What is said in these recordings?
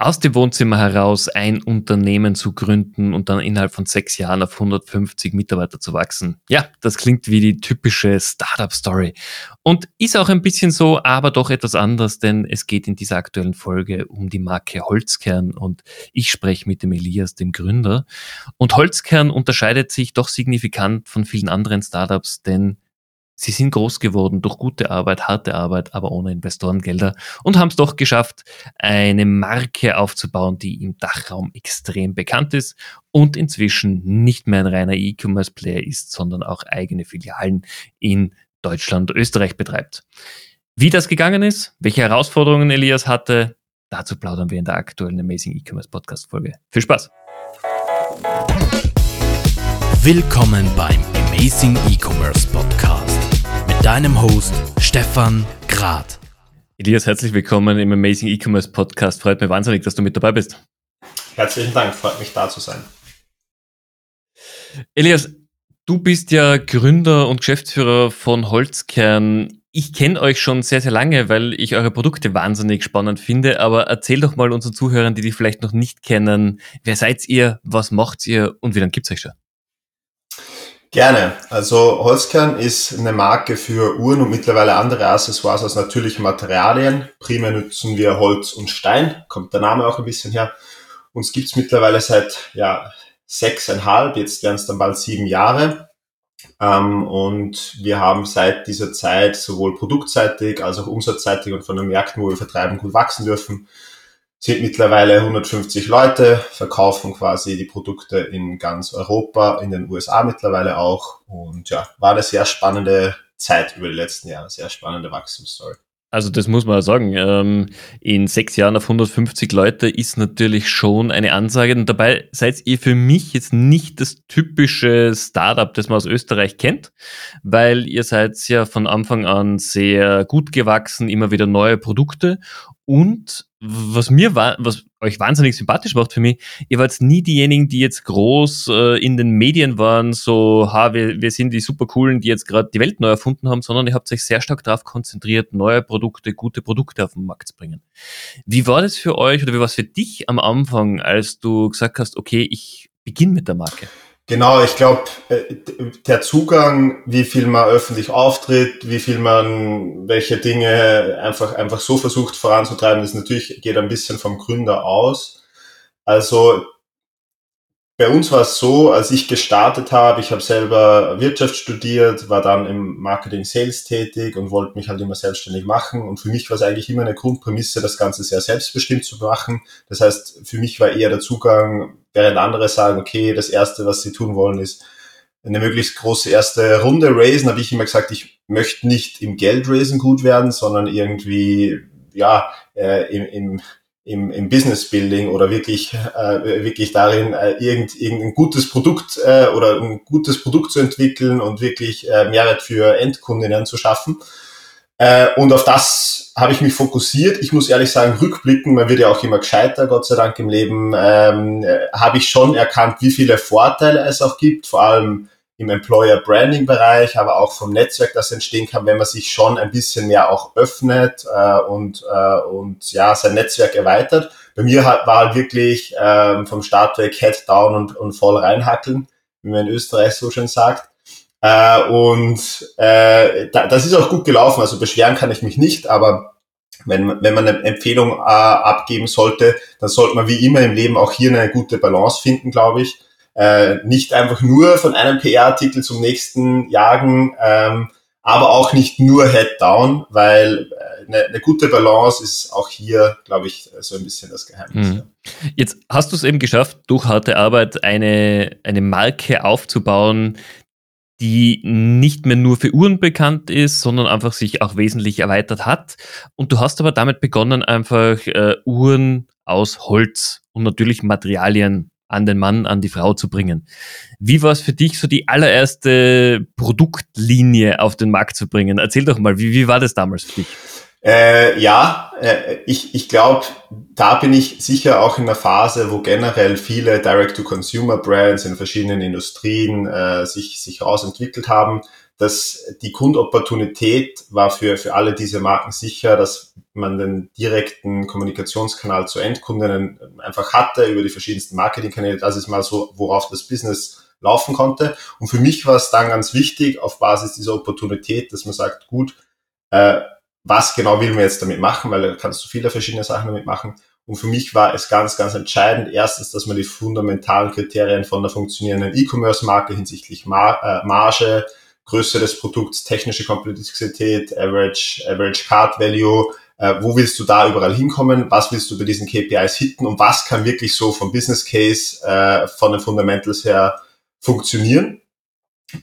aus dem Wohnzimmer heraus ein Unternehmen zu gründen und dann innerhalb von sechs Jahren auf 150 Mitarbeiter zu wachsen. Ja, das klingt wie die typische Startup-Story. Und ist auch ein bisschen so, aber doch etwas anders, denn es geht in dieser aktuellen Folge um die Marke Holzkern und ich spreche mit dem Elias, dem Gründer. Und Holzkern unterscheidet sich doch signifikant von vielen anderen Startups, denn Sie sind groß geworden durch gute Arbeit, harte Arbeit, aber ohne Investorengelder und haben es doch geschafft, eine Marke aufzubauen, die im Dachraum extrem bekannt ist und inzwischen nicht mehr ein reiner E-Commerce-Player ist, sondern auch eigene Filialen in Deutschland und Österreich betreibt. Wie das gegangen ist, welche Herausforderungen Elias hatte, dazu plaudern wir in der aktuellen Amazing E-Commerce Podcast Folge. Viel Spaß! Willkommen beim Amazing E-Commerce Podcast deinem Host Stefan Grad. Elias, herzlich willkommen im Amazing E-Commerce Podcast. Freut mich wahnsinnig, dass du mit dabei bist. Herzlichen Dank, freut mich da zu sein. Elias, du bist ja Gründer und Geschäftsführer von Holzkern. Ich kenne euch schon sehr, sehr lange, weil ich eure Produkte wahnsinnig spannend finde. Aber erzähl doch mal unseren Zuhörern, die dich vielleicht noch nicht kennen, wer seid ihr, was macht ihr und wie lange gibt es euch schon? Gerne. Also Holzkern ist eine Marke für Uhren und mittlerweile andere Accessoires aus natürlichen Materialien. Primär nutzen wir Holz und Stein, kommt der Name auch ein bisschen her. Uns gibt's mittlerweile seit ja, sechseinhalb, jetzt werden es dann bald sieben Jahre. Ähm, und wir haben seit dieser Zeit sowohl produktseitig als auch umsatzseitig und von den Märkten, wo wir vertreiben, gut wachsen dürfen sind mittlerweile 150 Leute, verkaufen quasi die Produkte in ganz Europa, in den USA mittlerweile auch. Und ja, war eine sehr spannende Zeit über die letzten Jahre, sehr spannende Wachstumsstory. Also das muss man sagen. Ähm, in sechs Jahren auf 150 Leute ist natürlich schon eine Ansage. Und dabei seid ihr für mich jetzt nicht das typische Startup, das man aus Österreich kennt, weil ihr seid ja von Anfang an sehr gut gewachsen, immer wieder neue Produkte und was mir war, was euch wahnsinnig sympathisch macht für mich, ihr wart nie diejenigen, die jetzt groß äh, in den Medien waren, so, ha, wir, wir sind die super coolen, die jetzt gerade die Welt neu erfunden haben, sondern ihr habt euch sehr stark darauf konzentriert, neue Produkte, gute Produkte auf den Markt zu bringen. Wie war das für euch oder wie war es für dich am Anfang, als du gesagt hast, okay, ich beginne mit der Marke? Genau, ich glaube, äh, der Zugang, wie viel man öffentlich auftritt, wie viel man welche Dinge einfach, einfach so versucht voranzutreiben, das natürlich geht ein bisschen vom Gründer aus. Also bei uns war es so, als ich gestartet habe, ich habe selber Wirtschaft studiert, war dann im Marketing Sales tätig und wollte mich halt immer selbstständig machen. Und für mich war es eigentlich immer eine Grundprämisse, das Ganze sehr selbstbestimmt zu machen. Das heißt, für mich war eher der Zugang, während andere sagen, okay, das Erste, was sie tun wollen, ist eine möglichst große erste Runde raisen, habe ich immer gesagt, ich möchte nicht im Geldraisen gut werden, sondern irgendwie ja äh, im, im im, im Business Building oder wirklich, äh, wirklich darin, äh, irgend, irgendein gutes Produkt äh, oder ein gutes Produkt zu entwickeln und wirklich äh, Mehrwert für Endkundinnen zu schaffen. Äh, und auf das habe ich mich fokussiert. Ich muss ehrlich sagen, rückblicken, man wird ja auch immer gescheiter, Gott sei Dank im Leben, ähm, äh, habe ich schon erkannt, wie viele Vorteile es auch gibt, vor allem im Employer Branding Bereich, aber auch vom Netzwerk, das entstehen kann, wenn man sich schon ein bisschen mehr auch öffnet äh, und, äh, und ja, sein Netzwerk erweitert. Bei mir hat, war halt wirklich ähm, vom Start weg Head down und, und voll reinhackeln, wie man in Österreich so schön sagt. Äh, und äh, da, das ist auch gut gelaufen, also beschweren kann ich mich nicht, aber wenn, wenn man eine Empfehlung äh, abgeben sollte, dann sollte man wie immer im Leben auch hier eine gute Balance finden, glaube ich äh, nicht einfach nur von einem PR-Artikel zum nächsten jagen, ähm, aber auch nicht nur Head-Down, weil äh, eine, eine gute Balance ist auch hier, glaube ich, so ein bisschen das Geheimnis. Mhm. Jetzt hast du es eben geschafft, durch harte Arbeit eine, eine Marke aufzubauen, die nicht mehr nur für Uhren bekannt ist, sondern einfach sich auch wesentlich erweitert hat. Und du hast aber damit begonnen, einfach äh, Uhren aus Holz und natürlich Materialien an den Mann, an die Frau zu bringen. Wie war es für dich, so die allererste Produktlinie auf den Markt zu bringen? Erzähl doch mal, wie, wie war das damals für dich? Äh, ja, äh, ich, ich glaube, da bin ich sicher auch in der Phase, wo generell viele Direct-to-Consumer-Brands in verschiedenen Industrien äh, sich, sich rausentwickelt haben. Dass die Grundopportunität war für, für alle diese Marken sicher, dass man den direkten Kommunikationskanal zu Endkundinnen einfach hatte über die verschiedensten Marketingkanäle. Das ist mal so, worauf das Business laufen konnte. Und für mich war es dann ganz wichtig, auf Basis dieser Opportunität, dass man sagt, gut, äh, was genau will man jetzt damit machen, weil da kannst du viele verschiedene Sachen damit machen. Und für mich war es ganz, ganz entscheidend, erstens, dass man die fundamentalen Kriterien von der funktionierenden E-Commerce-Marke hinsichtlich Mar äh, Marge, Größe des Produkts, technische Komplexität, Average, Average Card Value, äh, wo willst du da überall hinkommen, was willst du bei diesen KPIs hitten? Und was kann wirklich so vom Business Case, äh, von den Fundamentals her funktionieren.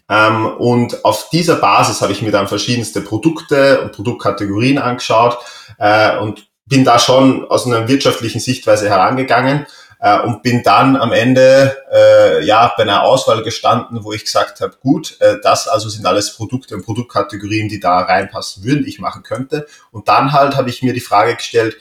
Ähm, und auf dieser Basis habe ich mir dann verschiedenste Produkte und Produktkategorien angeschaut äh, und bin da schon aus einer wirtschaftlichen Sichtweise herangegangen äh, und bin dann am Ende äh, ja bei einer Auswahl gestanden, wo ich gesagt habe, gut, äh, das also sind alles Produkte und Produktkategorien, die da reinpassen würden, die ich machen könnte. Und dann halt habe ich mir die Frage gestellt,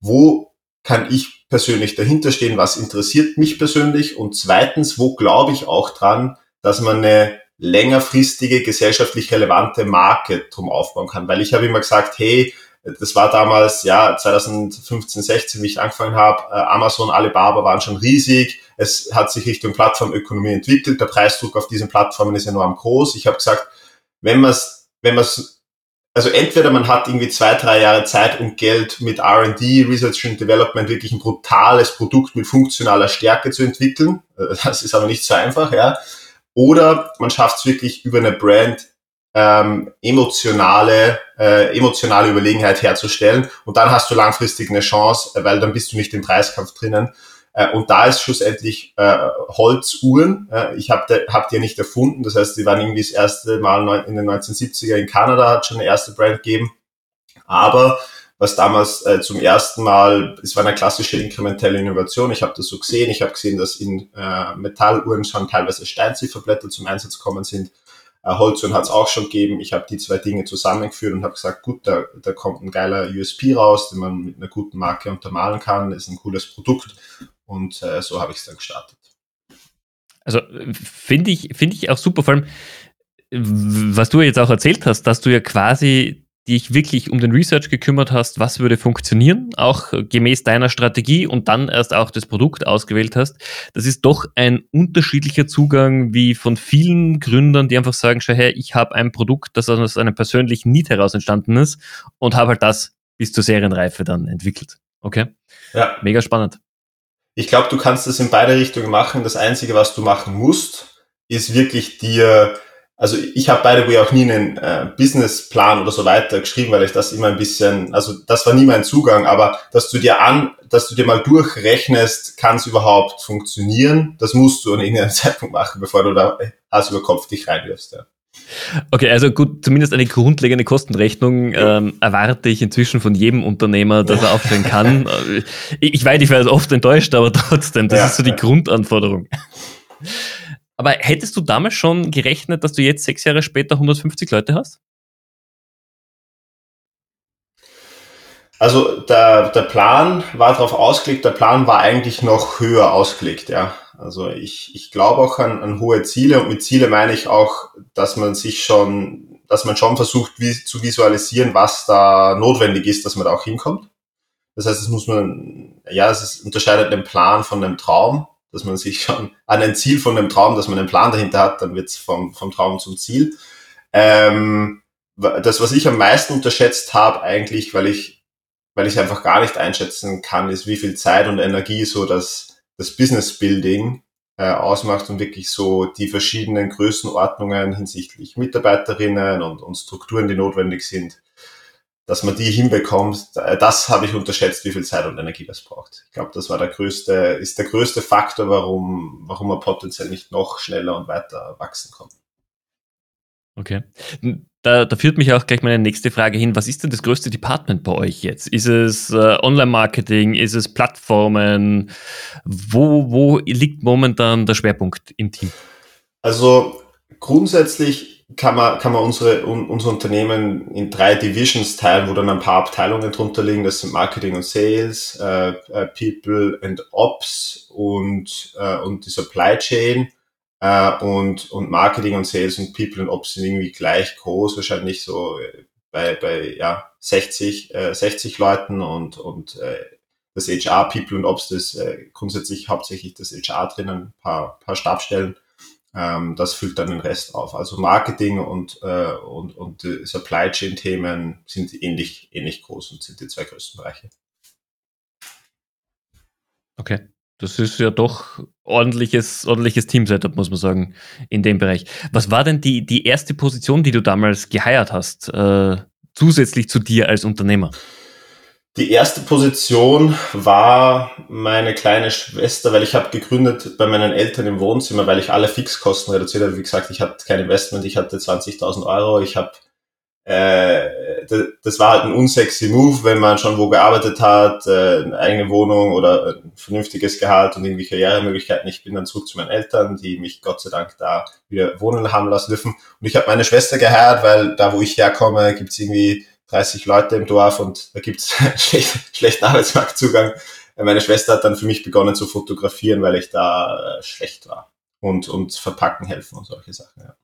wo kann ich persönlich dahinter stehen, was interessiert mich persönlich und zweitens, wo glaube ich auch dran, dass man eine längerfristige, gesellschaftlich relevante Marke drum aufbauen kann. Weil ich habe immer gesagt, hey, das war damals, ja, 2015, 16, wie ich angefangen habe, äh, Amazon, Alibaba waren schon riesig. Es hat sich Richtung Plattformökonomie entwickelt. Der Preisdruck auf diesen Plattformen ist enorm groß. Ich habe gesagt, wenn man es, wenn man also entweder man hat irgendwie zwei, drei Jahre Zeit und Geld mit R&D, Research and Development wirklich ein brutales Produkt mit funktionaler Stärke zu entwickeln. Äh, das ist aber nicht so einfach, ja. Oder man schafft es wirklich über eine Brand ähm, emotionale, äh, emotionale Überlegenheit herzustellen und dann hast du langfristig eine Chance, weil dann bist du nicht im Preiskampf drinnen. Äh, und da ist schlussendlich äh, Holzuhren. Äh, ich habe hab die ja nicht erfunden. Das heißt, die waren irgendwie das erste Mal in den 1970er in Kanada, hat schon eine erste Brand gegeben. Aber was damals äh, zum ersten Mal, es war eine klassische inkrementelle Innovation. Ich habe das so gesehen. Ich habe gesehen, dass in äh, Metalluhren schon teilweise Steinzifferblätter zum Einsatz kommen sind. Äh, Holzuhren hat es auch schon gegeben. Ich habe die zwei Dinge zusammengeführt und habe gesagt, gut, da, da kommt ein geiler USP raus, den man mit einer guten Marke untermalen kann. Ist ein cooles Produkt und äh, so habe ich es dann gestartet. Also finde ich, finde ich auch super, vor allem, was du jetzt auch erzählt hast, dass du ja quasi dich wirklich um den Research gekümmert hast, was würde funktionieren, auch gemäß deiner Strategie und dann erst auch das Produkt ausgewählt hast. Das ist doch ein unterschiedlicher Zugang wie von vielen Gründern, die einfach sagen, schau her, ich habe ein Produkt, das aus einem persönlichen Need heraus entstanden ist und habe halt das bis zur Serienreife dann entwickelt. Okay? Ja. Mega spannend. Ich glaube, du kannst das in beide Richtungen machen. Das Einzige, was du machen musst, ist wirklich dir, also ich habe by the way auch nie einen äh, Businessplan oder so weiter geschrieben, weil ich das immer ein bisschen, also das war nie mein Zugang, aber dass du dir an, dass du dir mal durchrechnest, kann es überhaupt funktionieren, das musst du an irgendeinem Zeitpunkt machen, bevor du da Hals über Kopf dich reinwirfst. Ja. Okay, also gut, zumindest eine grundlegende Kostenrechnung ähm, erwarte ich inzwischen von jedem Unternehmer, dass er aufstellen kann. ich, ich weiß, ich werde oft enttäuscht, aber trotzdem, das ja, ist so die ja. Grundanforderung. Aber hättest du damals schon gerechnet, dass du jetzt sechs Jahre später 150 Leute hast? Also der, der Plan war darauf ausgelegt, der Plan war eigentlich noch höher ausgelegt, ja. Also ich, ich glaube auch an, an hohe Ziele und mit Ziele meine ich auch, dass man sich schon, dass man schon versucht wie, zu visualisieren, was da notwendig ist, dass man da auch hinkommt. Das heißt, es muss man, ja, es unterscheidet den Plan von dem Traum, dass man sich schon an ein Ziel von dem Traum, dass man einen Plan dahinter hat, dann wird es vom, vom Traum zum Ziel. Ähm, das, was ich am meisten unterschätzt habe, eigentlich, weil ich, weil ich einfach gar nicht einschätzen kann, ist, wie viel Zeit und Energie so das das Business Building äh, ausmacht und wirklich so die verschiedenen Größenordnungen hinsichtlich Mitarbeiterinnen und, und Strukturen, die notwendig sind, dass man die hinbekommt, äh, das habe ich unterschätzt, wie viel Zeit und Energie das braucht. Ich glaube, das war der größte, ist der größte Faktor, warum, warum man potenziell nicht noch schneller und weiter wachsen kann. Okay. Da, da führt mich auch gleich meine nächste Frage hin. Was ist denn das größte Department bei euch jetzt? Ist es äh, Online-Marketing? Ist es Plattformen? Wo, wo liegt momentan der Schwerpunkt im Team? Also grundsätzlich kann man, kann man unsere, un, unser Unternehmen in drei Divisions teilen, wo dann ein paar Abteilungen drunter liegen. Das sind Marketing und Sales, äh, äh People and Ops und, äh, und die Supply Chain. äh, und, und Marketing und Sales und People und Ops sind irgendwie gleich groß, wahrscheinlich so äh, bei, bei ja, 60, äh, 60 Leuten und, und äh, das HR, People und Ops, das äh, grundsätzlich hauptsächlich das HR drinnen, ein paar, paar Stabstellen. Ähm, das füllt dann den Rest auf. Also Marketing und, äh, und, und Supply Chain Themen sind ähnlich, ähnlich groß und sind die zwei größten Bereiche. Okay. Das ist ja doch ordentliches, ordentliches Team-Setup, muss man sagen, in dem Bereich. Was war denn die, die erste Position, die du damals geheiert hast, äh, zusätzlich zu dir als Unternehmer? Die erste Position war meine kleine Schwester, weil ich habe gegründet bei meinen Eltern im Wohnzimmer, weil ich alle Fixkosten reduziert habe. Wie gesagt, ich hatte kein Investment, ich hatte 20.000 Euro, ich habe äh, das war halt ein unsexy Move, wenn man schon wo gearbeitet hat, äh, eine eigene Wohnung oder ein vernünftiges Gehalt und irgendwie Karrieremöglichkeiten. Ich bin dann zurück zu meinen Eltern, die mich Gott sei Dank da wieder wohnen haben lassen dürfen. Und ich habe meine Schwester geheiratet, weil da, wo ich herkomme, gibt's irgendwie 30 Leute im Dorf und da gibt's schlecht, schlechten Arbeitsmarktzugang. Meine Schwester hat dann für mich begonnen zu fotografieren, weil ich da äh, schlecht war und, und verpacken helfen und solche Sachen. Ja.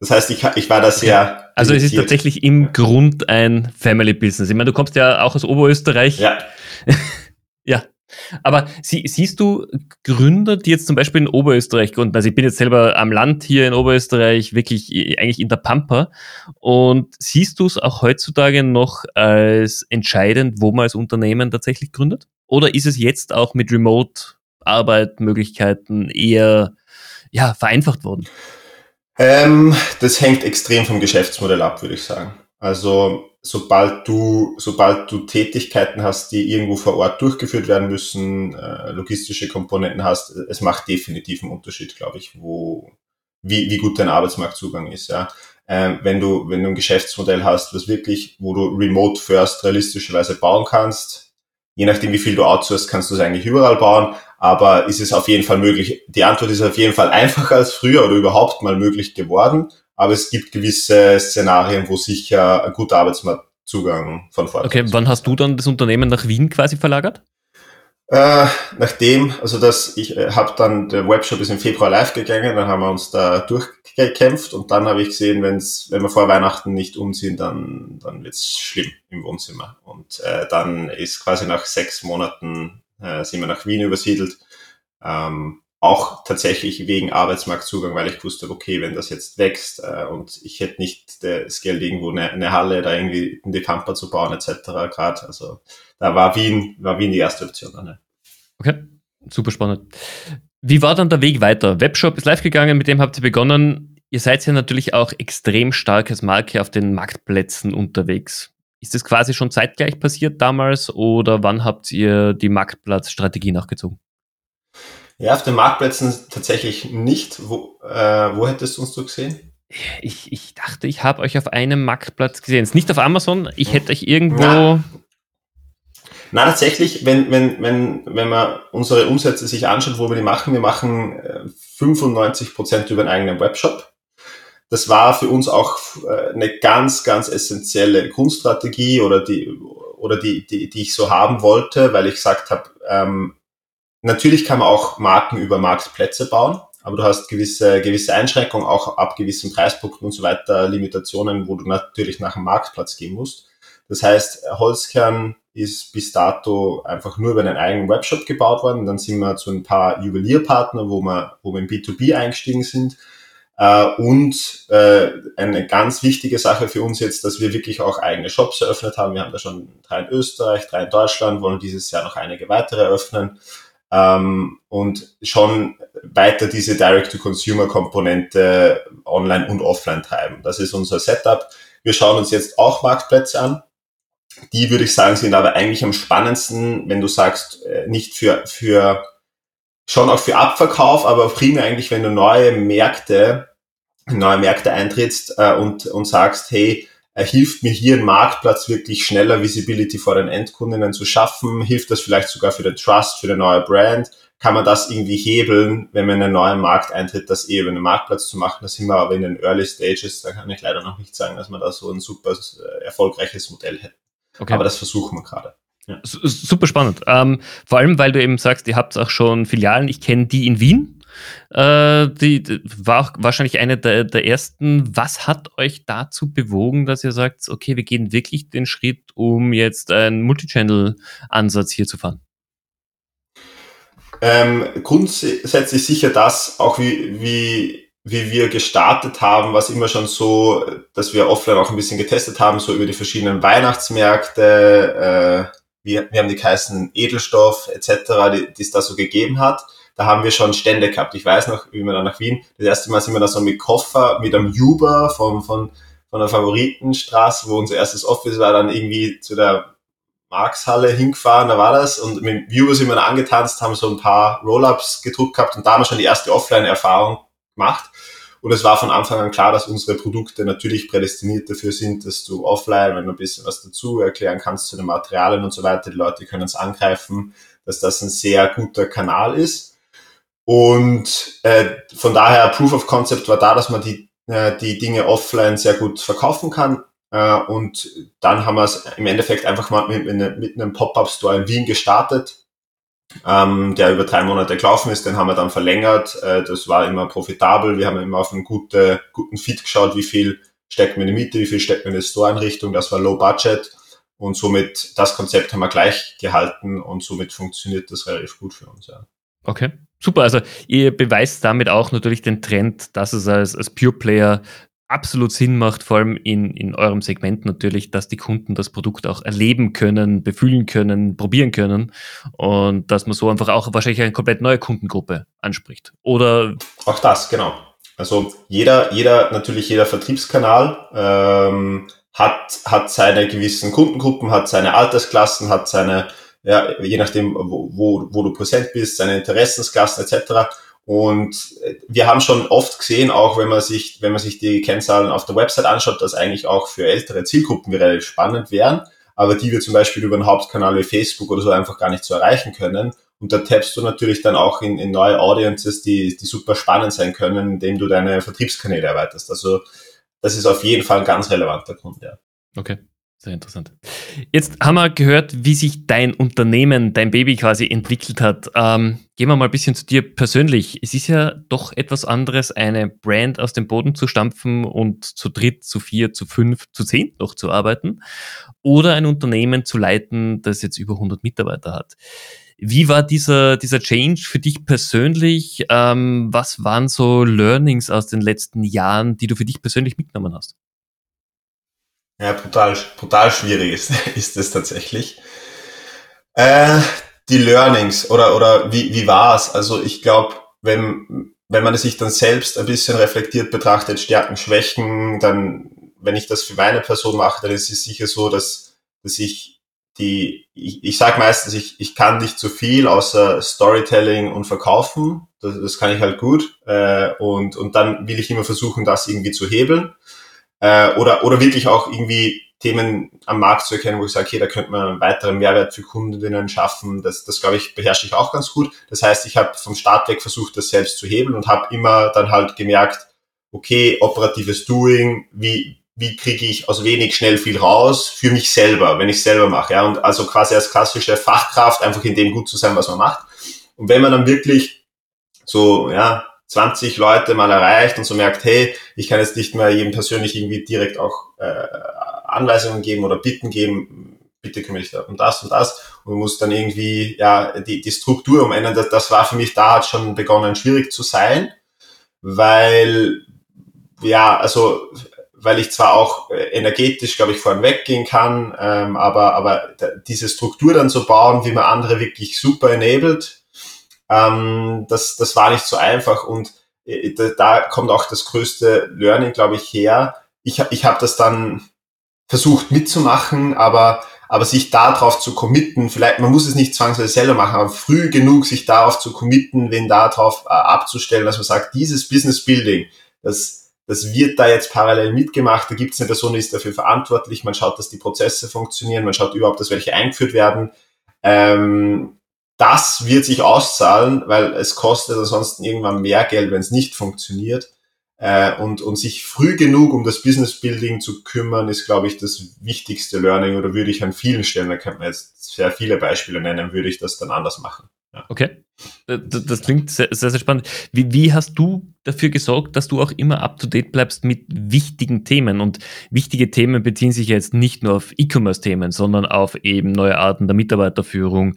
Das heißt, ich, ich war da sehr. Also es ist tatsächlich im Grund ein Family Business. Ich meine, du kommst ja auch aus Oberösterreich. Ja. ja. Aber sie, siehst du Gründer, die jetzt zum Beispiel in Oberösterreich gründen? Also ich bin jetzt selber am Land hier in Oberösterreich, wirklich eigentlich in der Pampa. Und siehst du es auch heutzutage noch als entscheidend, wo man als Unternehmen tatsächlich gründet? Oder ist es jetzt auch mit Remote-Arbeitmöglichkeiten eher ja, vereinfacht worden? Ähm, das hängt extrem vom Geschäftsmodell ab, würde ich sagen. Also sobald du, sobald du Tätigkeiten hast, die irgendwo vor Ort durchgeführt werden müssen, äh, logistische Komponenten hast, es macht definitiv einen Unterschied, glaube ich, wo, wie, wie gut dein Arbeitsmarktzugang ist. Ja. Ähm, wenn du, wenn du ein Geschäftsmodell hast, was wirklich, wo du remote first realistischerweise bauen kannst, je nachdem wie viel du outsourcest, kannst du es eigentlich überall bauen, aber ist es auf jeden Fall möglich? Die Antwort ist auf jeden Fall einfacher als früher oder überhaupt mal möglich geworden. Aber es gibt gewisse Szenarien, wo sicher ein guter Arbeitsmarktzugang von Vorteil Okay, wann hast du dann das Unternehmen nach Wien quasi verlagert? Äh, nachdem, also das, ich äh, habe dann, der Webshop ist im Februar live gegangen, dann haben wir uns da durchgekämpft und dann habe ich gesehen, wenn's, wenn wir vor Weihnachten nicht umziehen, dann, dann wird's schlimm im Wohnzimmer. Und äh, dann ist quasi nach sechs Monaten äh, sind wir nach Wien übersiedelt. Ähm, auch tatsächlich wegen Arbeitsmarktzugang, weil ich wusste, okay, wenn das jetzt wächst äh, und ich hätte nicht das Geld irgendwo eine, eine Halle da irgendwie in die Pampa zu bauen etc. gerade. Also da war Wien, war Wien die erste Option. Ja. Okay, super spannend. Wie war dann der Weg weiter? Webshop ist live gegangen, mit dem habt ihr begonnen. Ihr seid ja natürlich auch extrem stark als Marke auf den Marktplätzen unterwegs. Ist das quasi schon zeitgleich passiert damals oder wann habt ihr die Marktplatzstrategie nachgezogen? Ja, auf den Marktplätzen tatsächlich nicht. Wo, äh, wo hättest du uns so gesehen? Ich, ich dachte, ich habe euch auf einem Marktplatz gesehen. Ist nicht auf Amazon. Ich hätte euch irgendwo. Na, na tatsächlich, wenn, wenn, wenn, wenn man unsere Umsätze sich anschaut, wo wir die machen, wir machen 95 äh, Prozent über einen eigenen Webshop das war für uns auch äh, eine ganz, ganz essentielle Grundstrategie oder die, oder die, die, die ich so haben wollte, weil ich gesagt habe, ähm, natürlich kann man auch Marken über Marktplätze bauen, aber du hast gewisse, gewisse Einschränkungen, auch ab gewissen Preispunkten und so weiter, Limitationen, wo du natürlich nach dem Marktplatz gehen musst. Das heißt, Holzkern ist bis dato einfach nur über einen eigenen Webshop gebaut worden. Dann sind wir zu ein paar Juwelierpartnern, wo wir, wo wir in B2B eingestiegen sind äh, und äh, eine ganz wichtige Sache für uns jetzt, dass wir wirklich auch eigene Shops eröffnet haben. Wir haben da schon drei in Österreich, drei in Deutschland, wollen dieses Jahr noch einige weitere eröffnen ähm, und schon weiter diese Direct-to-Consumer-Komponente online und offline treiben. Das ist unser Setup. Wir schauen uns jetzt auch Marktplätze an. Die würde ich sagen, sind aber eigentlich am spannendsten, wenn du sagst, äh, nicht für, für schon auch für Abverkauf, aber primär eigentlich, wenn du neue Märkte neue Märkte eintrittst äh, und, und sagst, hey, hilft mir hier einen Marktplatz wirklich schneller Visibility vor den Endkundinnen zu schaffen, hilft das vielleicht sogar für den Trust, für eine neue Brand, kann man das irgendwie hebeln, wenn man in einen neuen Markt eintritt, das eher über einen Marktplatz zu machen. Da sind wir aber in den Early Stages, da kann ich leider noch nicht sagen, dass man da so ein super äh, erfolgreiches Modell hätte. Okay. Aber das versuchen wir gerade. Ja. Super spannend. Ähm, vor allem, weil du eben sagst, ihr habt auch schon Filialen. Ich kenne die in Wien. Äh, die, die, war auch wahrscheinlich eine der, der ersten. Was hat euch dazu bewogen, dass ihr sagt, okay, wir gehen wirklich den Schritt, um jetzt einen Multichannel-Ansatz hier zu fahren? Ähm, grundsätzlich sicher das, auch wie, wie, wie wir gestartet haben, was immer schon so, dass wir offline auch ein bisschen getestet haben, so über die verschiedenen Weihnachtsmärkte, äh, wir, wir haben die geheißen Edelstoff etc., die, die es da so gegeben hat. Da haben wir schon Stände gehabt. Ich weiß noch, wie wir dann nach Wien, das erste Mal sind wir da so mit Koffer, mit einem Uber von, von, von der Favoritenstraße, wo unser erstes Office war, dann irgendwie zu der Markshalle hingefahren, da war das. Und mit Uber sind wir da angetanzt, haben so ein paar Roll-Ups gedruckt gehabt und da haben wir schon die erste Offline-Erfahrung gemacht. Und es war von Anfang an klar, dass unsere Produkte natürlich prädestiniert dafür sind, dass du offline, wenn du ein bisschen was dazu erklären kannst zu den Materialien und so weiter, die Leute können es angreifen, dass das ein sehr guter Kanal ist. Und äh, von daher Proof of Concept war da, dass man die, äh, die Dinge offline sehr gut verkaufen kann. Äh, und dann haben wir es im Endeffekt einfach mal mit, mit einem Pop-up-Store in Wien gestartet ähm, der über drei Monate gelaufen ist. Den haben wir dann verlängert. Äh, das war immer profitabel. Wir haben immer auf einen gute, guten Fit geschaut, wie viel steckt man in die Miete, wie viel steckt man in die Store-Einrichtung. Das war Low Budget. Und somit, das Konzept haben wir gleich gehalten und somit funktioniert das relativ gut für uns. Ja. Okay, super. Also ihr beweist damit auch natürlich den Trend, dass es als, als Pure Player absolut Sinn macht, vor allem in, in eurem Segment natürlich, dass die Kunden das Produkt auch erleben können, befühlen können, probieren können und dass man so einfach auch wahrscheinlich eine komplett neue Kundengruppe anspricht. Oder? Auch das, genau. Also jeder, jeder, natürlich jeder Vertriebskanal ähm, hat, hat seine gewissen Kundengruppen, hat seine Altersklassen, hat seine, ja, je nachdem, wo, wo, wo du präsent bist, seine Interessensklassen etc. Und äh, wir haben schon oft gesehen, auch wenn man sich, wenn man sich die Kennzahlen auf der Website anschaut, dass eigentlich auch für ältere Zielgruppen relativ spannend wären, aber die wir zum Beispiel über einen Hauptkanal wie Facebook oder so einfach gar nicht zu erreichen können. Und da tappst du natürlich dann auch in, in neue Audiences, die, die super spannend sein können, indem du deine Vertriebskanäle erweiterst. Also das ist auf jeden Fall ein ganz relevanter Grund, ja. Okay. Sehr interessant. Jetzt haben wir gehört, wie sich dein Unternehmen, dein Baby quasi entwickelt hat. Ähm, gehen wir mal ein bisschen zu dir persönlich. Es ist ja doch etwas anderes, eine Brand aus dem Boden zu stampfen und zu dritt, zu vier, zu fünf, zu zehn noch zu arbeiten oder ein Unternehmen zu leiten, das jetzt über 100 Mitarbeiter hat. Wie war dieser, dieser Change für dich persönlich? Ähm, was waren so Learnings aus den letzten Jahren, die du für dich persönlich mitgenommen hast? Ja, brutal, brutal schwierig ist, ist es tatsächlich. Äh, die Learnings oder, oder wie, wie war's? Also ich glaube, wenn, wenn man sich dann selbst ein bisschen reflektiert betrachtet, Stärken, Schwächen, dann, wenn ich das für meine Person mache, dann ist es sicher so, dass, dass ich die, ich, ich sage meistens, ich, ich kann nicht so viel außer Storytelling und Verkaufen. Das, das kann ich halt gut. Äh, und, und dann will ich immer versuchen, das irgendwie zu hebeln äh, oder, oder wirklich auch irgendwie Themen am Markt zu erkennen, wo ich sage, okay, da könnte man einen weiteren Mehrwert für Kundinnen schaffen. Das, das glaube ich, beherrsche ich auch ganz gut. Das heißt, ich habe vom Start weg versucht, das selbst zu hebeln und habe immer dann halt gemerkt, okay, operatives Doing, wie, wie kriege ich aus wenig schnell viel raus für mich selber, wenn ich selber mache. Ja? Und also quasi als klassische Fachkraft einfach in dem gut zu sein, was man macht. Und wenn man dann wirklich so, ja, 20 Leute mal erreicht und so merkt, hey, ich kann jetzt nicht mehr jedem persönlich irgendwie direkt auch äh, Anweisungen geben oder Bitten geben, bitte kümmere dich um das und das und muss dann irgendwie ja die, die Struktur umändern. Das, das war für mich da hat schon begonnen schwierig zu sein, weil ja, also weil ich zwar auch äh, energetisch, glaube ich, vorn weggehen kann, ähm, aber, aber diese Struktur dann zu bauen, wie man andere wirklich super enabled, ähm, das, das war nicht so einfach und äh, da, kommt auch das größte Learning, glaube ich, her. Ich, ich habe das dann versucht mitzumachen, aber, aber sich darauf zu committen, vielleicht, man muss es nicht zwangsweise selber machen, aber früh genug sich darauf zu committen, wen darauf äh, abzustellen, dass man sagt, dieses Business Building, das, das wird da jetzt parallel mitgemacht, da gibt es eine Person, die ist dafür verantwortlich, man schaut, dass die Prozesse funktionieren, man schaut überhaupt, dass welche eingeführt werden. Ähm, das wird sich auszahlen, weil es kostet ansonsten irgendwann mehr Geld, wenn es nicht funktioniert. Äh, und, und sich früh genug um das Business Building zu kümmern, ist, glaube ich, das wichtigste Learning oder würde ich an vielen Stellen, da könnte man jetzt sehr viele Beispiele nennen, würde ich das dann anders machen. Okay. Das klingt sehr, sehr, sehr spannend. Wie, wie, hast du dafür gesorgt, dass du auch immer up to date bleibst mit wichtigen Themen? Und wichtige Themen beziehen sich jetzt nicht nur auf E-Commerce-Themen, sondern auf eben neue Arten der Mitarbeiterführung,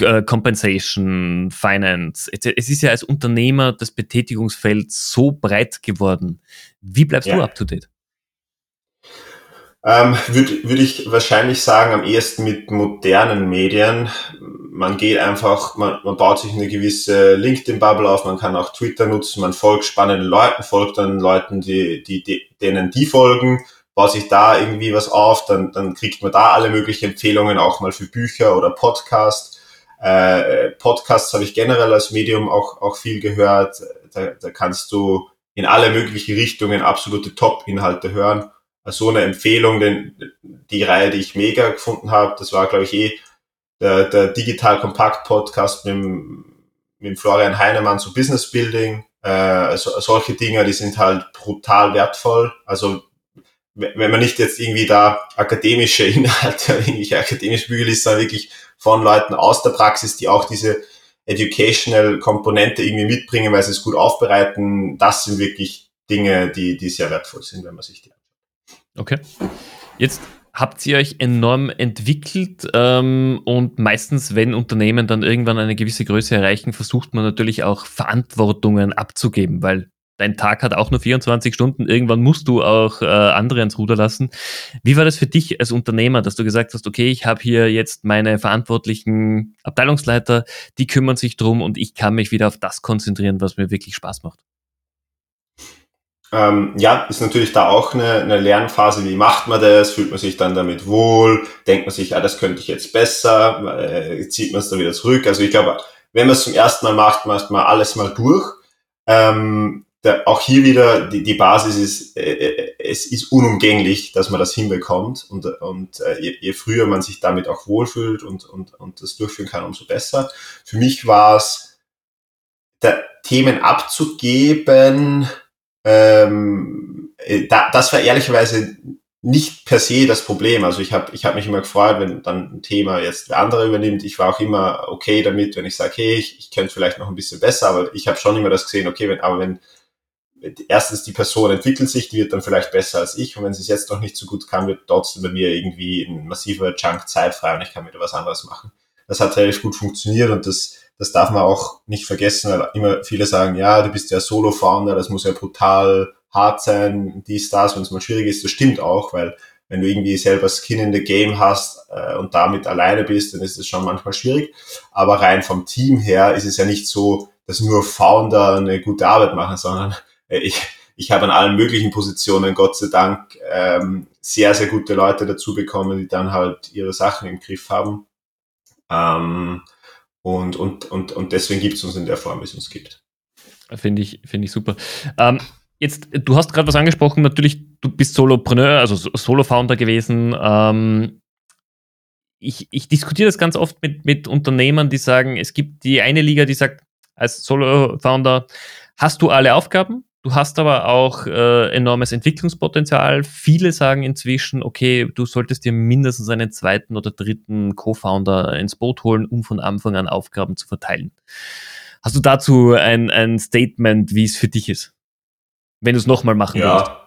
äh, Compensation, Finance. Es ist ja als Unternehmer das Betätigungsfeld so breit geworden. Wie bleibst ja. du up to date? Ähm, Würde würd ich wahrscheinlich sagen, am ehesten mit modernen Medien. Man geht einfach, man, man baut sich eine gewisse LinkedIn-Bubble auf, man kann auch Twitter nutzen, man folgt spannenden Leuten, folgt dann Leuten, die, die, die, denen die folgen, baut sich da irgendwie was auf, dann, dann kriegt man da alle möglichen Empfehlungen, auch mal für Bücher oder Podcast. Äh, Podcasts habe ich generell als Medium auch, auch viel gehört. Da, da kannst du in alle möglichen Richtungen absolute Top-Inhalte hören so eine Empfehlung, denn die Reihe, die ich mega gefunden habe, das war, glaube ich, eh der, der Digital Kompakt Podcast mit, mit Florian Heinemann zu Business Building. Äh, so, solche Dinge, die sind halt brutal wertvoll. Also wenn man nicht jetzt irgendwie da akademische Inhalte, irgendwelche akademische Bücher liest, sondern wirklich von Leuten aus der Praxis, die auch diese educational Komponente irgendwie mitbringen, weil sie es gut aufbereiten, das sind wirklich Dinge, die, die sehr wertvoll sind, wenn man sich die Okay. Jetzt habt ihr euch enorm entwickelt ähm, und meistens, wenn Unternehmen dann irgendwann eine gewisse Größe erreichen, versucht man natürlich auch Verantwortungen abzugeben, weil dein Tag hat auch nur 24 Stunden, irgendwann musst du auch äh, andere ins Ruder lassen. Wie war das für dich als Unternehmer, dass du gesagt hast, okay, ich habe hier jetzt meine verantwortlichen Abteilungsleiter, die kümmern sich drum und ich kann mich wieder auf das konzentrieren, was mir wirklich Spaß macht? Ähm, ja, ist natürlich da auch eine, eine Lernphase. Wie macht man das? Fühlt man sich dann damit wohl? Denkt man sich, ah, das könnte ich jetzt besser? Äh, zieht man es dann wieder zurück? Also ich glaube, wenn man es zum ersten Mal macht, macht man alles mal durch. Ähm, der, auch hier wieder, die, die Basis ist, äh, äh, es ist unumgänglich, dass man das hinbekommt. Und, und äh, je, je früher man sich damit auch wohlfühlt und, und, und das durchführen kann, umso besser. Für mich war es, Themen abzugeben, ähm, äh, da, das war ehrlicherweise nicht per se das Problem. Also ich habe ich hab mich immer gefreut, wenn dann ein Thema jetzt der andere übernimmt. Ich war auch immer okay damit, wenn ich sage, hey, ich, ich könnte vielleicht noch ein bisschen besser, aber ich habe schon immer das gesehen, okay, wenn, aber wenn erstens die Person entwickelt sich, die wird dann vielleicht besser als ich und wenn sie es jetzt noch nicht so gut kann, wird trotzdem bei mir irgendwie ein massiver Chunk Zeit frei und ich kann wieder was anderes machen. Das hat relativ gut funktioniert und das das darf man auch nicht vergessen, weil immer viele sagen, ja, du bist ja Solo-Founder, das muss ja brutal hart sein, dies, das, wenn es mal schwierig ist. Das stimmt auch, weil wenn du irgendwie selber Skin in the Game hast äh, und damit alleine bist, dann ist es schon manchmal schwierig. Aber rein vom Team her ist es ja nicht so, dass nur Founder eine gute Arbeit machen, sondern äh, ich, ich habe an allen möglichen Positionen, Gott sei Dank, ähm, sehr, sehr gute Leute dazu bekommen, die dann halt ihre Sachen im Griff haben. Ähm, und, und, und, und deswegen gibt es uns in der Form, wie es uns gibt. Finde ich, finde ich super. Ähm, jetzt, du hast gerade was angesprochen, natürlich, du bist Solopreneur, also Solo-Founder gewesen. Ähm, ich, ich diskutiere das ganz oft mit, mit Unternehmern, die sagen, es gibt die eine Liga, die sagt, als Solo-Founder hast du alle Aufgaben, Du hast aber auch äh, enormes Entwicklungspotenzial. Viele sagen inzwischen, okay, du solltest dir mindestens einen zweiten oder dritten Co-Founder ins Boot holen, um von Anfang an Aufgaben zu verteilen. Hast du dazu ein, ein Statement, wie es für dich ist? Wenn du es nochmal machen ja.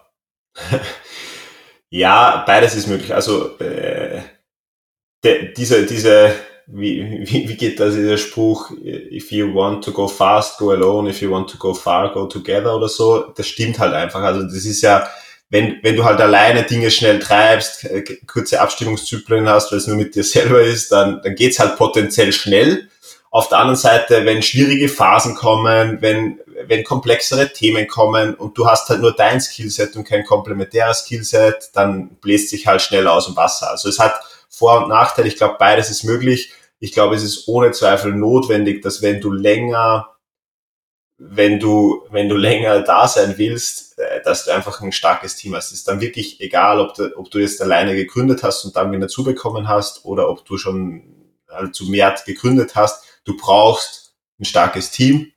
willst. ja, beides ist möglich. Also äh, de, diese, diese wie, wie, wie geht da dieser Spruch, if you want to go fast, go alone, if you want to go far, go together oder so, das stimmt halt einfach. Also das ist ja, wenn, wenn du halt alleine Dinge schnell treibst, kurze Abstimmungszyklen hast, weil es nur mit dir selber ist, dann, dann geht's halt potenziell schnell. Auf der anderen Seite, wenn schwierige Phasen kommen, wenn, wenn komplexere Themen kommen und du hast halt nur dein Skillset und kein komplementäres Skillset, dann bläst sich halt schnell aus dem Wasser. Also es hat Vor- und Nachteile. Ich glaube, beides ist möglich ich glaube, es ist ohne Zweifel notwendig, dass wenn du länger, wenn du, wenn du länger da sein willst, äh, dass du einfach ein starkes Team hast. Es ist dann wirklich egal, ob du, ob du jetzt alleine gegründet hast und dann wieder zubekommen hast oder ob du schon zu mehr gegründet hast. Du brauchst ein starkes Team.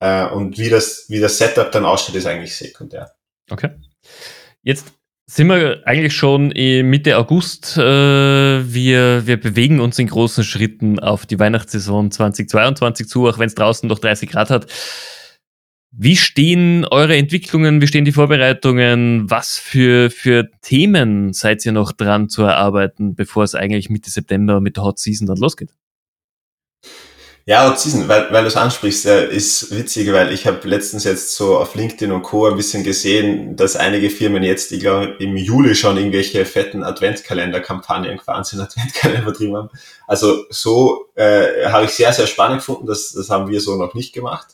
Äh, und wie das, wie das Setup dann ausschaut, ist eigentlich sekundär. Okay. Jetzt sind wir eigentlich schon Mitte August. Äh, wir, wir bewegen uns in großen Schritten auf die Weihnachtssaison 2022 zu, auch wenn es draußen noch 30 Grad hat. Wie stehen eure Entwicklungen, wie stehen die Vorbereitungen? Was für, für Themen seid ihr noch dran zu erarbeiten, bevor es eigentlich Mitte September mit der Hot Season dann losgeht? Ja, Hot Season, weil, weil du es ansprichst, ist witzig, weil ich habe letztens jetzt so auf LinkedIn und Co. ein bisschen gesehen, dass einige Firmen jetzt, ich glaube, im Juli schon irgendwelche fetten Adventkalender-Kampagnen quasi Adventkalender vertrieben haben. Also so äh, habe ich sehr, sehr spannend gefunden. Das, das haben wir so noch nicht gemacht.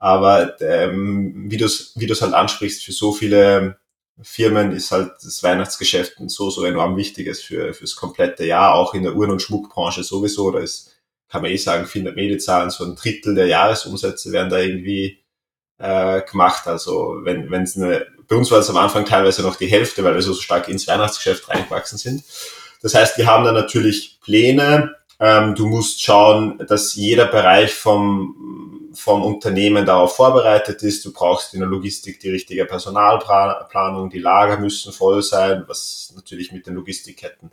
Aber ähm, wie du es wie du's halt ansprichst, für so viele Firmen ist halt das Weihnachtsgeschäft so, so enorm wichtiges für fürs komplette Jahr, auch in der Uhren- und Schmuckbranche sowieso. Da ist, kann man eh sagen, findet Medienzahlen, so ein Drittel der Jahresumsätze werden da irgendwie äh, gemacht. Also wenn es eine, bei uns war es am Anfang teilweise noch die Hälfte, weil wir so stark ins Weihnachtsgeschäft reingewachsen sind. Das heißt, wir haben da natürlich Pläne. Ähm, du musst schauen, dass jeder Bereich vom vom Unternehmen darauf vorbereitet ist. Du brauchst in der Logistik die richtige Personalplanung, die Lager müssen voll sein, was natürlich mit den Logistikketten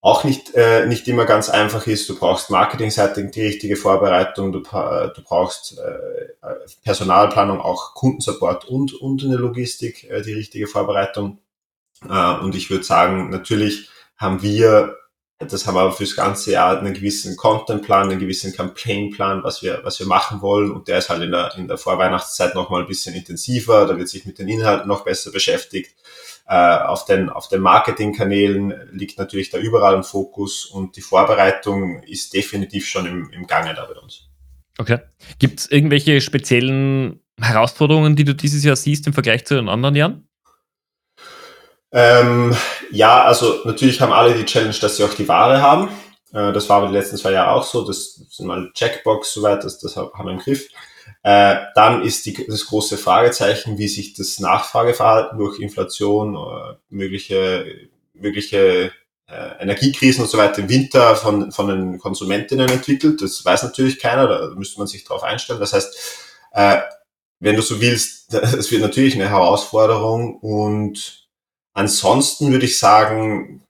auch nicht, äh, nicht immer ganz einfach ist. Du brauchst marketingseitig die richtige Vorbereitung, du, du brauchst äh, Personalplanung, auch Kundensupport und, und in der Logistik äh, die richtige Vorbereitung. Äh, und ich würde sagen, natürlich haben wir das haben wir fürs ganze Jahr einen gewissen Contentplan, einen gewissen Campaignplan, was wir, was wir machen wollen. Und der ist halt in der, in der Vorweihnachtszeit nochmal ein bisschen intensiver. Da wird sich mit den Inhalten noch besser beschäftigt. Äh, auf den, auf den Marketingkanälen liegt natürlich da überall ein Fokus und die Vorbereitung ist definitiv schon im, im Gange da bei uns. Okay. Gibt es irgendwelche speziellen Herausforderungen, die du dieses Jahr siehst im Vergleich zu den anderen Jahren? Ähm, ja, also natürlich haben alle die Challenge, dass sie auch die Ware haben. Äh, das war aber die letzten zwei Jahre auch so. Das sind mal Checkbox soweit, das, das haben wir im Griff. Äh, dann ist die, das große Fragezeichen, wie sich das Nachfrageverhalten durch Inflation, äh, mögliche, mögliche äh, Energiekrisen und so weiter im Winter von, von den Konsumentinnen entwickelt. Das weiß natürlich keiner, da müsste man sich darauf einstellen. Das heißt, äh, wenn du so willst, es wird natürlich eine Herausforderung und Ansonsten würde ich sagen,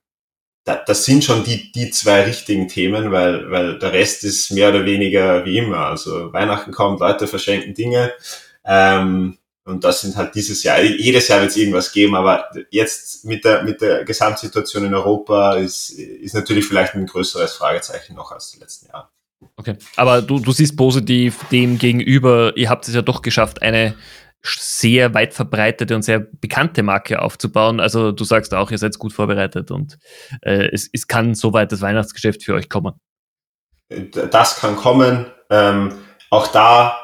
das sind schon die, die zwei richtigen Themen, weil, weil der Rest ist mehr oder weniger wie immer. Also Weihnachten kommt, Leute verschenken Dinge. Ähm, und das sind halt dieses Jahr, jedes Jahr wird es irgendwas geben, aber jetzt mit der, mit der Gesamtsituation in Europa ist, ist natürlich vielleicht ein größeres Fragezeichen noch als die letzten Jahre. Okay, aber du, du siehst positiv dem gegenüber, ihr habt es ja doch geschafft, eine sehr weit verbreitete und sehr bekannte Marke aufzubauen. Also du sagst auch, ihr seid gut vorbereitet und äh, es, es kann soweit das Weihnachtsgeschäft für euch kommen. Das kann kommen. Ähm, auch da,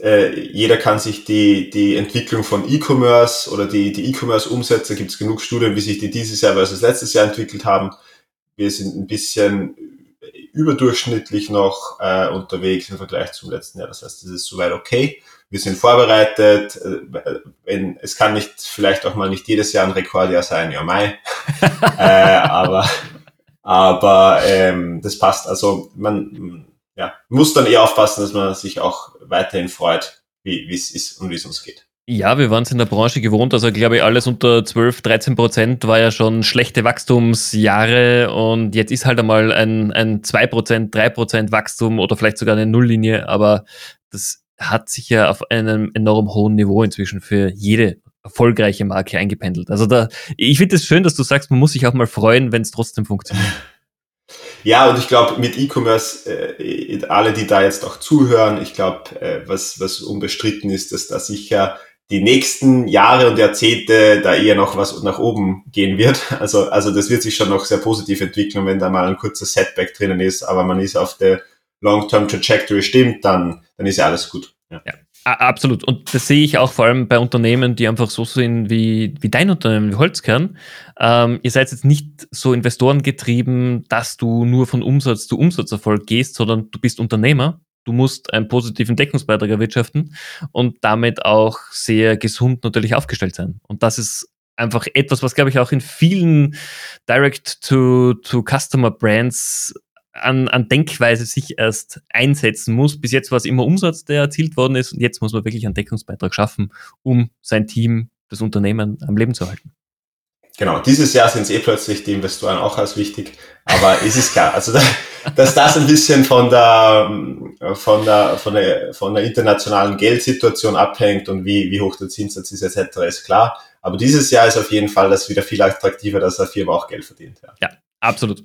äh, jeder kann sich die, die Entwicklung von E-Commerce oder die, die E-Commerce-Umsätze, gibt es genug Studien, wie sich die dieses Jahr versus letztes Jahr entwickelt haben. Wir sind ein bisschen überdurchschnittlich noch äh, unterwegs im Vergleich zum letzten Jahr. Das heißt, das ist soweit okay wir sind vorbereitet. Äh, wenn, es kann nicht, vielleicht auch mal nicht jedes Jahr ein Rekordjahr sein, ja Mai. äh, aber aber ähm, das passt. Also man ja, muss dann eher aufpassen, dass man sich auch weiterhin freut, wie es ist und wie es uns geht. Ja, wir waren es in der Branche gewohnt. Also, glaube ich, alles unter 12, 13 Prozent war ja schon schlechte Wachstumsjahre. Und jetzt ist halt einmal ein, ein 2 Prozent, 3 Prozent Wachstum oder vielleicht sogar eine Nulllinie. Aber das hat sich ja auf einem enorm hohen Niveau inzwischen für jede erfolgreiche Marke eingependelt. Also da, ich finde es das schön, dass du sagst, man muss sich auch mal freuen, wenn es trotzdem funktioniert. Ja, und ich glaube, mit E-Commerce, äh, alle, die da jetzt auch zuhören, ich glaube, äh, was, was unbestritten ist, dass da sicher die nächsten Jahre und Jahrzehnte da eher noch was nach oben gehen wird. Also, also das wird sich schon noch sehr positiv entwickeln, wenn da mal ein kurzer Setback drinnen ist, aber man ist auf der Long-Term Trajectory stimmt, dann, dann ist ja alles gut. Ja. ja. Absolut. Und das sehe ich auch vor allem bei Unternehmen, die einfach so sind wie, wie dein Unternehmen, wie Holzkern. Ähm, ihr seid jetzt nicht so investorengetrieben, dass du nur von Umsatz zu Umsatzerfolg gehst, sondern du bist Unternehmer. Du musst einen positiven Deckungsbeitrag erwirtschaften und damit auch sehr gesund natürlich aufgestellt sein. Und das ist einfach etwas, was, glaube ich, auch in vielen Direct-to-Customer-Brands an, an Denkweise sich erst einsetzen muss. Bis jetzt war es immer Umsatz, der erzielt worden ist und jetzt muss man wirklich einen Deckungsbeitrag schaffen, um sein Team, das Unternehmen am Leben zu halten. Genau, dieses Jahr sind es eh plötzlich die Investoren auch als wichtig, aber es ist klar, also dass das ein bisschen von der, von der, von der, von der internationalen Geldsituation abhängt und wie, wie hoch der Zinssatz ist etc. ist klar. Aber dieses Jahr ist auf jeden Fall das wieder viel attraktiver, dass eine Firma auch Geld verdient. Ja. ja. Absolut.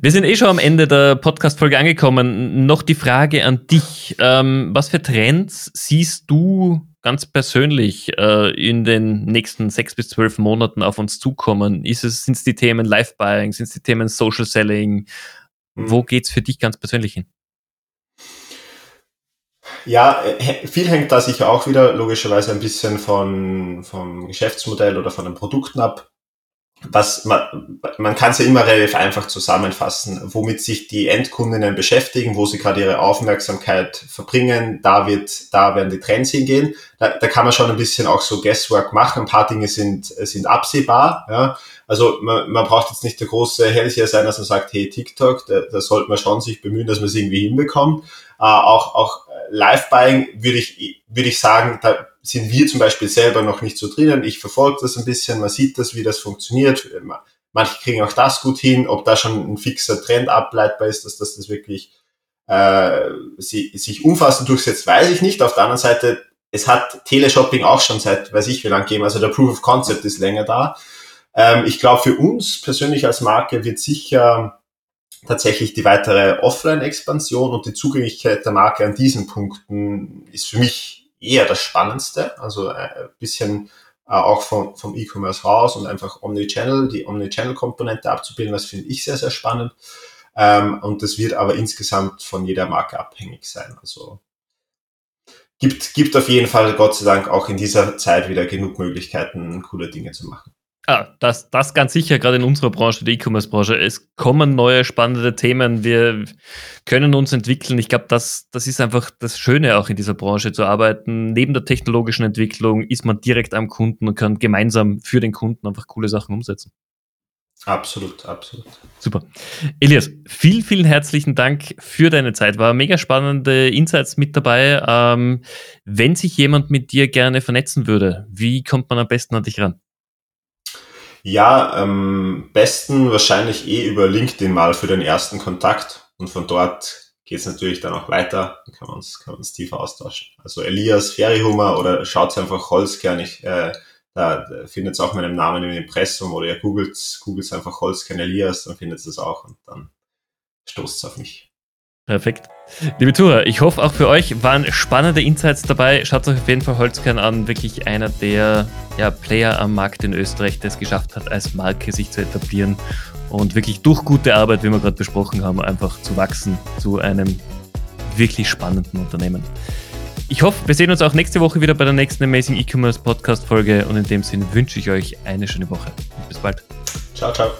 Wir sind eh schon am Ende der Podcast-Folge angekommen. Noch die Frage an dich. Ähm, was für Trends siehst du ganz persönlich äh, in den nächsten sechs bis zwölf Monaten auf uns zukommen? Es, sind es die Themen Live-Buying, sind es die Themen Social Selling? Mhm. Wo geht's für dich ganz persönlich hin? Ja, äh, viel hängt da sicher auch wieder logischerweise ein bisschen von, vom Geschäftsmodell oder von den Produkten ab was man, man kann es ja immer relativ einfach zusammenfassen, womit sich die Endkundinnen beschäftigen, wo sie gerade ihre Aufmerksamkeit verbringen, da wird, da werden die Trends hingehen. Da, da kann man schon ein bisschen auch so Guesswork machen. Ein paar Dinge sind, sind absehbar. Ja. Also man, man braucht jetzt nicht der große Hellseher sein, dass man sagt, hey, TikTok, da, da sollte man schon sich bemühen, dass man es irgendwie hinbekommt. Äh, auch auch Live-Buying würde ich, würde ich sagen, da sind wir zum Beispiel selber noch nicht so drinnen. Ich verfolge das ein bisschen, man sieht das, wie das funktioniert. Manche kriegen auch das gut hin, ob da schon ein fixer Trend ableitbar ist, dass das, das wirklich äh, sie, sich umfassend durchsetzt, weiß ich nicht. Auf der anderen Seite, es hat Teleshopping auch schon seit, weiß ich wie lange gegeben, also der Proof of Concept ist länger da. Ähm, ich glaube, für uns persönlich als Marke wird sicher tatsächlich die weitere Offline-Expansion und die Zugänglichkeit der Marke an diesen Punkten ist für mich eher das Spannendste. Also äh, ein bisschen äh, auch vom, vom E-Commerce raus und einfach Omnichannel, die Omnichannel-Komponente abzubilden, das finde ich sehr, sehr spannend. Ähm, und das wird aber insgesamt von jeder Marke abhängig sein. Also gibt, gibt auf jeden Fall, Gott sei Dank, auch in dieser Zeit wieder genug Möglichkeiten, coole Dinge zu machen. Ah, das, das ganz sicher, gerade in unserer Branche, der E-Commerce-Branche. Es kommen neue spannende Themen. Wir können uns entwickeln. Ich glaube, das, das ist einfach das Schöne auch in dieser Branche zu arbeiten. Neben der technologischen Entwicklung ist man direkt am Kunden und kann gemeinsam für den Kunden einfach coole Sachen umsetzen. Absolut, absolut. Super. Elias, vielen, vielen herzlichen Dank für deine Zeit. War mega spannende Insights mit dabei. Ähm, wenn sich jemand mit dir gerne vernetzen würde, wie kommt man am besten an dich ran? Ja, ähm, besten wahrscheinlich eh über LinkedIn mal für den ersten Kontakt und von dort geht es natürlich dann auch weiter, dann kann man uns, kann man uns tiefer austauschen. Also Elias Ferihummer oder schaut einfach Holzkern, ich, äh, da, findet es auch meinen Namen im Impressum oder ihr googelt, googelt einfach Holzkern Elias, dann findet es auch und dann stoßt es auf mich. Perfekt. Liebe Zuhörer, ich hoffe auch für euch waren spannende Insights dabei. Schaut euch auf jeden Fall Holzkern an. Wirklich einer der ja, Player am Markt in Österreich, der es geschafft hat, als Marke sich zu etablieren und wirklich durch gute Arbeit, wie wir gerade besprochen haben, einfach zu wachsen zu einem wirklich spannenden Unternehmen. Ich hoffe, wir sehen uns auch nächste Woche wieder bei der nächsten Amazing E-Commerce Podcast Folge und in dem Sinne wünsche ich euch eine schöne Woche. Bis bald. Ciao, ciao.